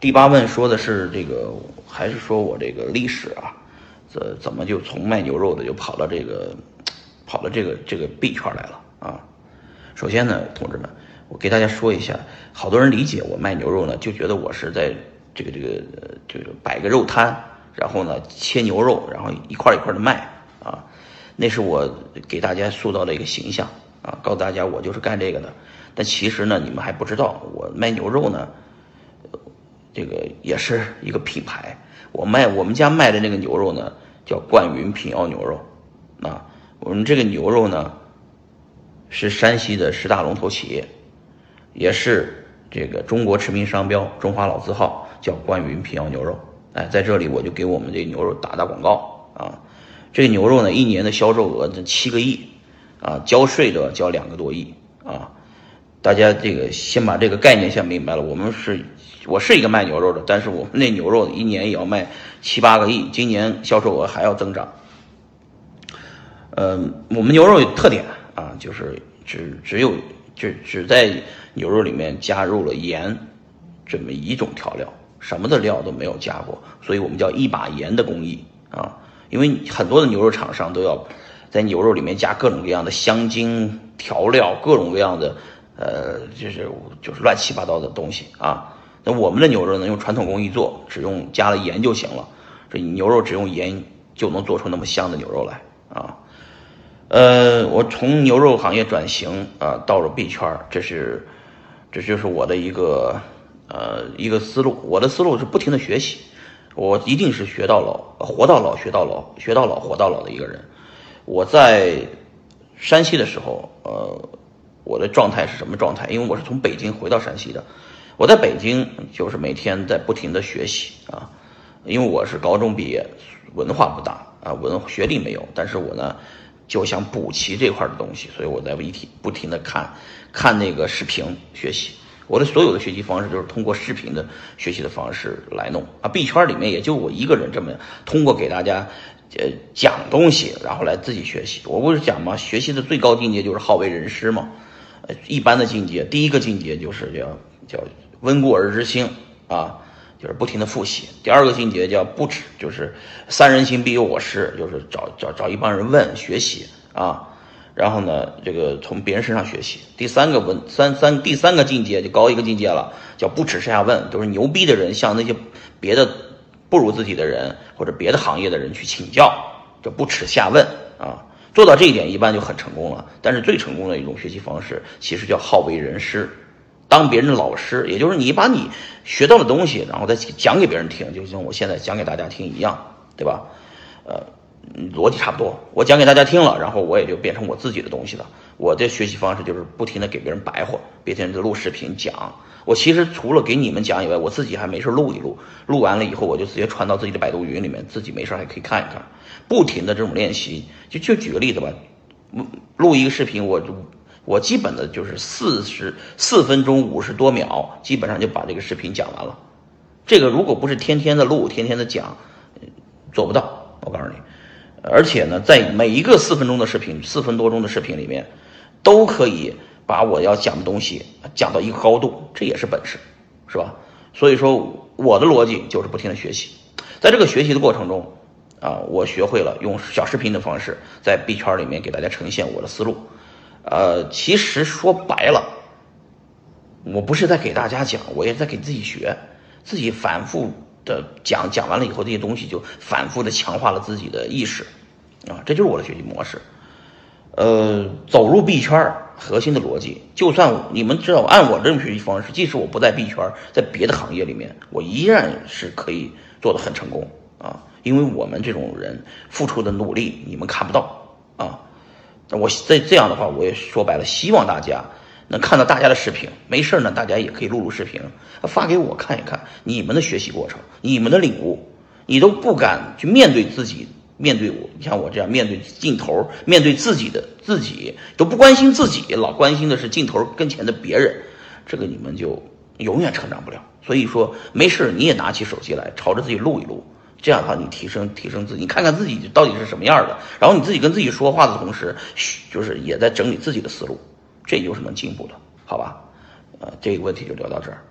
第八问说的是这个，还是说我这个历史啊？怎怎么就从卖牛肉的就跑到这个，跑到这个这个币圈来了啊？首先呢，同志们，我给大家说一下，好多人理解我卖牛肉呢，就觉得我是在这个这个这个摆个肉摊，然后呢切牛肉，然后一块一块的卖啊，那是我给大家塑造的一个形象啊，告诉大家我就是干这个的。但其实呢，你们还不知道，我卖牛肉呢。这个也是一个品牌，我卖我们家卖的那个牛肉呢，叫冠云平遥牛肉，啊，我们这个牛肉呢，是山西的十大龙头企业，也是这个中国驰名商标、中华老字号，叫冠云平遥牛肉。哎，在这里我就给我们这牛肉打打广告啊，这个牛肉呢，一年的销售额这七个亿，啊，交税都要交两个多亿啊。大家这个先把这个概念先明白了。我们是，我是一个卖牛肉的，但是我们那牛肉一年也要卖七八个亿，今年销售额还要增长。嗯，我们牛肉有特点啊，就是只只有只只在牛肉里面加入了盐这么一种调料，什么的料都没有加过，所以我们叫一把盐的工艺啊。因为很多的牛肉厂商都要在牛肉里面加各种各样的香精调料，各种各样的。呃，就是就是乱七八糟的东西啊。那我们的牛肉呢，用传统工艺做，只用加了盐就行了。这牛肉只用盐就能做出那么香的牛肉来啊。呃，我从牛肉行业转型啊，到了币圈，这是这就是我的一个呃一个思路。我的思路是不停的学习，我一定是学到老，活到老学到老，学到老活到老的一个人。我在山西的时候，呃。我的状态是什么状态？因为我是从北京回到山西的，我在北京就是每天在不停的学习啊，因为我是高中毕业，文化不大啊，文学历没有，但是我呢就想补齐这块的东西，所以我在一体不停的看，看那个视频学习。我的所有的学习方式都是通过视频的学习的方式来弄啊。币圈里面也就我一个人这么通过给大家呃讲东西，然后来自己学习。我不是讲吗？学习的最高境界就是好为人师嘛。一般的境界，第一个境界就是叫叫温故而知新啊，就是不停的复习。第二个境界叫不耻，就是三人行必有我师，就是找找找一帮人问学习啊。然后呢，这个从别人身上学习。第三个问三三第三个境界就高一个境界了，叫不耻下问，都是牛逼的人向那些别的不如自己的人或者别的行业的人去请教，叫不耻下问啊。做到这一点，一般就很成功了。但是最成功的一种学习方式，其实叫好为人师，当别人的老师，也就是你把你学到的东西，然后再讲给别人听，就像我现在讲给大家听一样，对吧？呃，逻辑差不多。我讲给大家听了，然后我也就变成我自己的东西了。我的学习方式就是不停的给别人白活，别停的录视频讲。我其实除了给你们讲以外，我自己还没事录一录，录完了以后我就直接传到自己的百度云里面，自己没事还可以看一看。不停的这种练习，就就举个例子吧，录一个视频，我就我基本的就是四十四分钟五十多秒，基本上就把这个视频讲完了。这个如果不是天天的录，天天的讲，做不到。我告诉你，而且呢，在每一个四分钟的视频，四分多钟的视频里面，都可以把我要讲的东西讲到一个高度，这也是本事，是吧？所以说，我的逻辑就是不停的学习，在这个学习的过程中。啊，我学会了用小视频的方式在币圈里面给大家呈现我的思路。呃，其实说白了，我不是在给大家讲，我也在给自己学，自己反复的讲，讲完了以后，这些东西就反复的强化了自己的意识。啊，这就是我的学习模式。呃，走入币圈核心的逻辑，就算你们知道按我这种学习方式，即使我不在币圈，在别的行业里面，我依然是可以做的很成功啊。因为我们这种人付出的努力，你们看不到啊。那我这这样的话，我也说白了，希望大家能看到大家的视频。没事呢，大家也可以录录视频，发给我看一看你们的学习过程，你们的领悟。你都不敢去面对自己，面对我，你像我这样面对镜头，面对自己的自己，都不关心自己，老关心的是镜头跟前的别人，这个你们就永远成长不了。所以说，没事你也拿起手机来，朝着自己录一录。这样的话，你提升提升自己，你看看自己到底是什么样的，然后你自己跟自己说话的同时，就是也在整理自己的思路，这就是能进步的，好吧？呃，这个问题就聊到这儿。